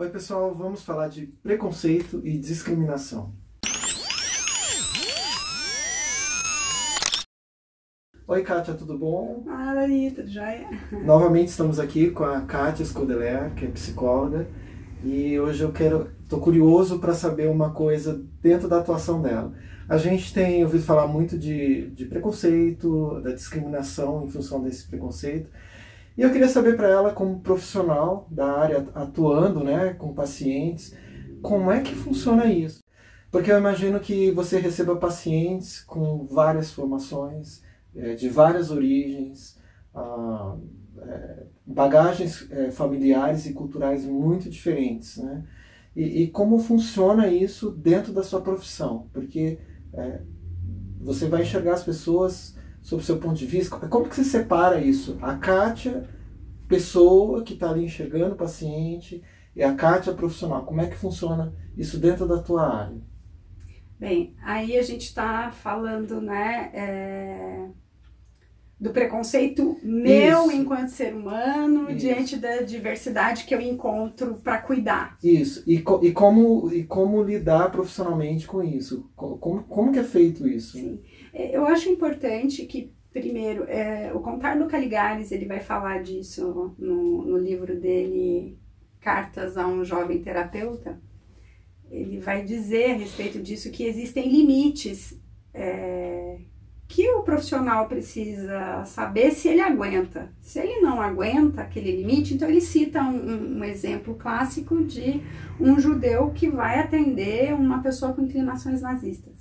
Oi, pessoal, vamos falar de preconceito e discriminação. Oi, Kátia, tudo bom? Ah, Dani, tudo jóia? Novamente estamos aqui com a Kátia Scodeler, que é psicóloga, e hoje eu quero, tô curioso para saber uma coisa dentro da atuação dela. A gente tem ouvido falar muito de, de preconceito, da discriminação em função desse preconceito, e eu queria saber para ela, como profissional da área, atuando né, com pacientes, como é que funciona isso? Porque eu imagino que você receba pacientes com várias formações, é, de várias origens, ah, é, bagagens é, familiares e culturais muito diferentes. Né? E, como funciona isso dentro da sua profissão? Porque você vai enxergar as pessoas sob o seu ponto de vista? Como que você separa isso? A Kátia, pessoa que está ali enxergando o paciente, e a Kátia, profissional. Como é que funciona isso dentro da tua área? Bem, aí a gente está falando, né, é, do preconceito meu isso. enquanto ser humano isso. diante da diversidade que eu encontro para cuidar. Isso. E, co e, como, e como lidar profissionalmente com isso? Como, como que é feito isso? Sim. É, eu acho importante que, primeiro, é, o Contar do Caligares, ele vai falar disso no, no livro dele, Cartas a um Jovem Terapeuta. Ele vai dizer a respeito disso que existem limites é, que o profissional precisa saber se ele aguenta. Se ele não aguenta aquele limite, então ele cita um, um, exemplo clássico de um judeu que vai atender uma pessoa com inclinações nazistas.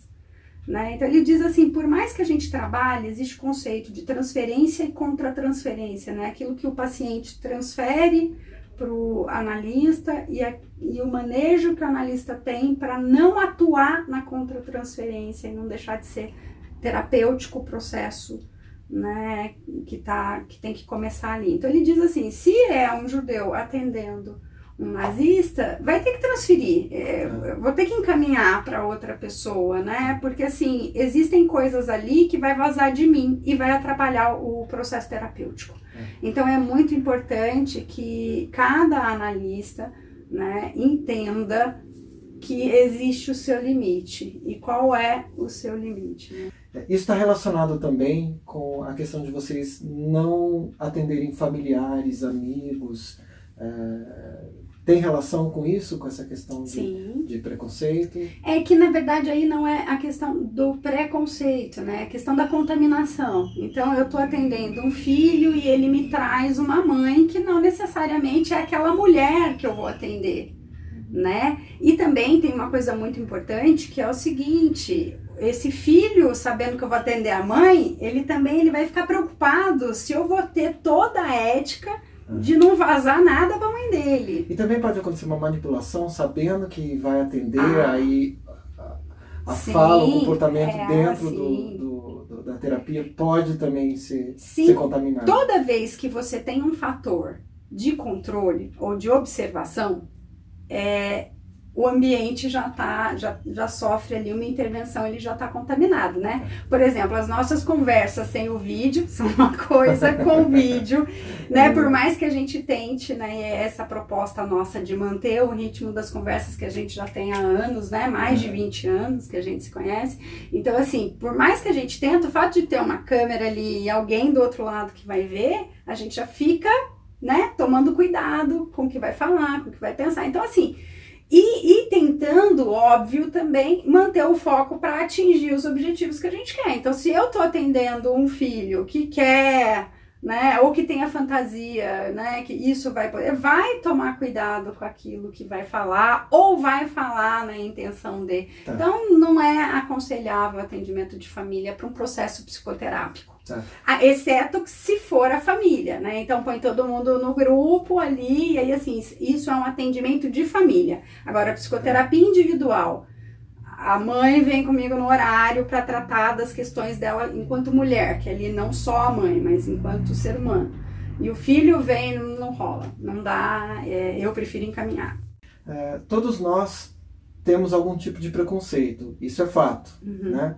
Né? Então ele diz assim, por mais que a gente trabalhe, existe o conceito de transferência e contra-transferência, né? aquilo que o paciente transfere para o analista e, a, e o manejo que o analista tem para não atuar na contra-transferência e não deixar de ser terapêutico o processo né, que, tá, que tem que começar ali. Então ele diz assim, se é um judeu atendendo um nazista, vai ter que transferir, é, vou ter que encaminhar para outra pessoa, né? Porque assim, existem coisas ali que vai vazar de mim e vai atrapalhar o processo terapêutico. É. Então é muito importante que cada analista né, entenda que existe o seu limite e qual é o seu limite. Né? É, isso está relacionado também com a questão de vocês não atenderem familiares, amigos, é, tem relação com isso, com essa questão de, de, preconceito? É que, na verdade, aí não é a questão do preconceito, né? É a questão da contaminação. Então, eu estou atendendo um filho e ele me traz uma mãe que não necessariamente é aquela mulher que eu vou atender, uhum. né? E também tem uma coisa muito importante que é o seguinte: esse filho, sabendo que eu vou atender a mãe, ele também ele vai ficar preocupado se eu vou ter toda a ética de não vazar nada para dele. E também pode acontecer uma manipulação, sabendo que vai atender, ah. aí a, a sim, fala, o comportamento é, dentro do, do, do, da terapia pode também ser, sim, ser contaminado. Toda vez que você tem um fator de controle ou de observação, é, o ambiente já tá, já, já sofre ali uma intervenção, ele já está contaminado, né? Por exemplo, as nossas conversas sem o vídeo são uma coisa com o vídeo, né? Por mais que a gente tente, né, essa proposta nossa de manter o ritmo das conversas que a gente já tem há anos, né? Mais de 20 anos que a gente se conhece. Então, assim, por mais que a gente tente, o fato de ter uma câmera ali e alguém do outro lado que vai ver, a gente já fica, né, tomando cuidado com o que vai falar, com o que vai pensar. Então, assim, e, e, tentando, óbvio, também manter o foco para atingir os objetivos que a gente quer. Então, se eu estou atendendo um filho que quer, né, ou que tem a fantasia, né, que isso vai poder, vai tomar cuidado com aquilo que vai falar, ou vai falar na intenção de. Tá. Então, não é aconselhável atendimento de família para um processo psicoterápico. Tá. Exceto se for a família, né? Então põe todo mundo no grupo ali, e aí assim, isso é um atendimento de família. Agora, psicoterapia individual. A mãe vem comigo no horário para tratar das questões dela enquanto mulher, que ali não só a mãe, mas enquanto ser humano. E o filho vem, não rola, não dá, é, eu prefiro encaminhar. É, todos nós temos algum tipo de preconceito, isso é fato, uhum. né?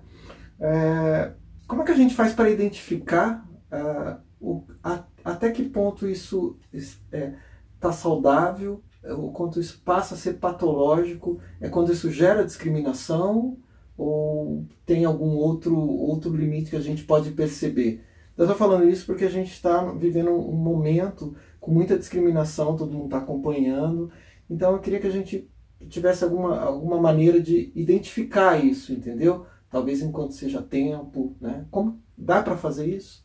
É, como é que a gente faz para identificar uh, o, a, até que ponto isso está é, saudável o quanto isso passa a ser patológico, é quando isso gera discriminação ou tem algum outro, outro limite que a gente pode perceber? Eu estou falando isso porque a gente está vivendo um momento com muita discriminação, todo mundo está acompanhando. Então eu queria que a gente tivesse alguma, alguma maneira de identificar isso, entendeu? Talvez enquanto seja tempo, né? Como dá para fazer isso?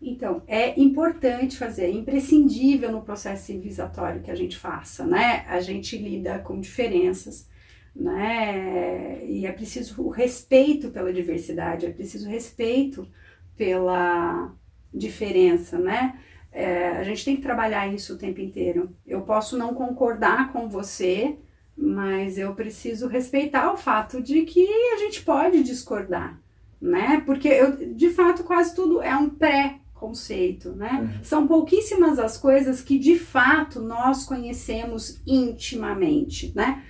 Então, é importante fazer, é imprescindível no processo civilizatório que a gente faça, né? A gente lida com diferenças, né? E é preciso o respeito pela diversidade, é preciso respeito pela diferença, né? É, a gente tem que trabalhar isso o tempo inteiro. Eu posso não concordar com você, mas eu preciso respeitar o fato de que a gente pode discordar, né? Porque eu, de fato, quase tudo é um pré conceito, né? Uhum. São pouquíssimas as coisas que de fato nós conhecemos intimamente, né?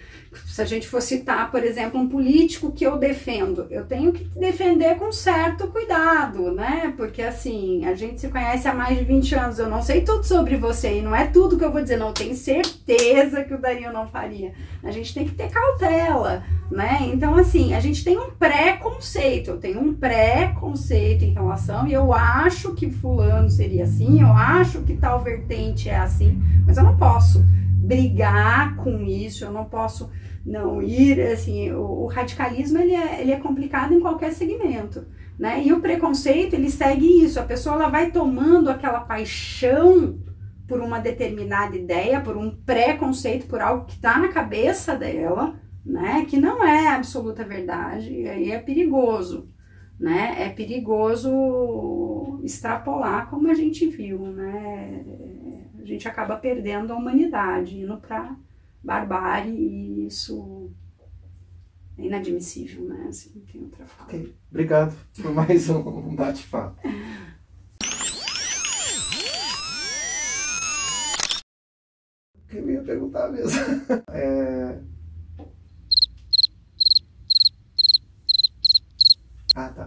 Se a gente for citar, por exemplo, um político que eu defendo, eu tenho que defender com certo cuidado, né? Porque assim, a gente se conhece há mais de 20 anos, eu não sei tudo sobre você e não é tudo que eu vou dizer, não, tenho certeza que o Dario não faria. A gente tem que ter cautela, né? Então, assim, a gente tem um pré-conceito, eu tenho um pré-conceito em relação e eu acho que fulano seria assim, eu acho que tal vertente é assim, mas eu não posso brigar com isso, eu não posso não ir, assim, o, o, radicalismo ele é, ele é complicado em qualquer segmento, né? E o preconceito, ele segue isso, a pessoa ela vai tomando aquela paixão por uma determinada ideia, por um preconceito, por algo que está na cabeça dela, né? Que não é absoluta verdade, e aí é perigoso, né? É perigoso extrapolar como a gente viu, né? A gente acaba perdendo a humanidade, indo para barbárie e isso é inadmissível, né? Assim, não tem outra. Okay. Obrigado por mais um bate-papo. Eu ia perguntar mesmo. É... Ah, tá.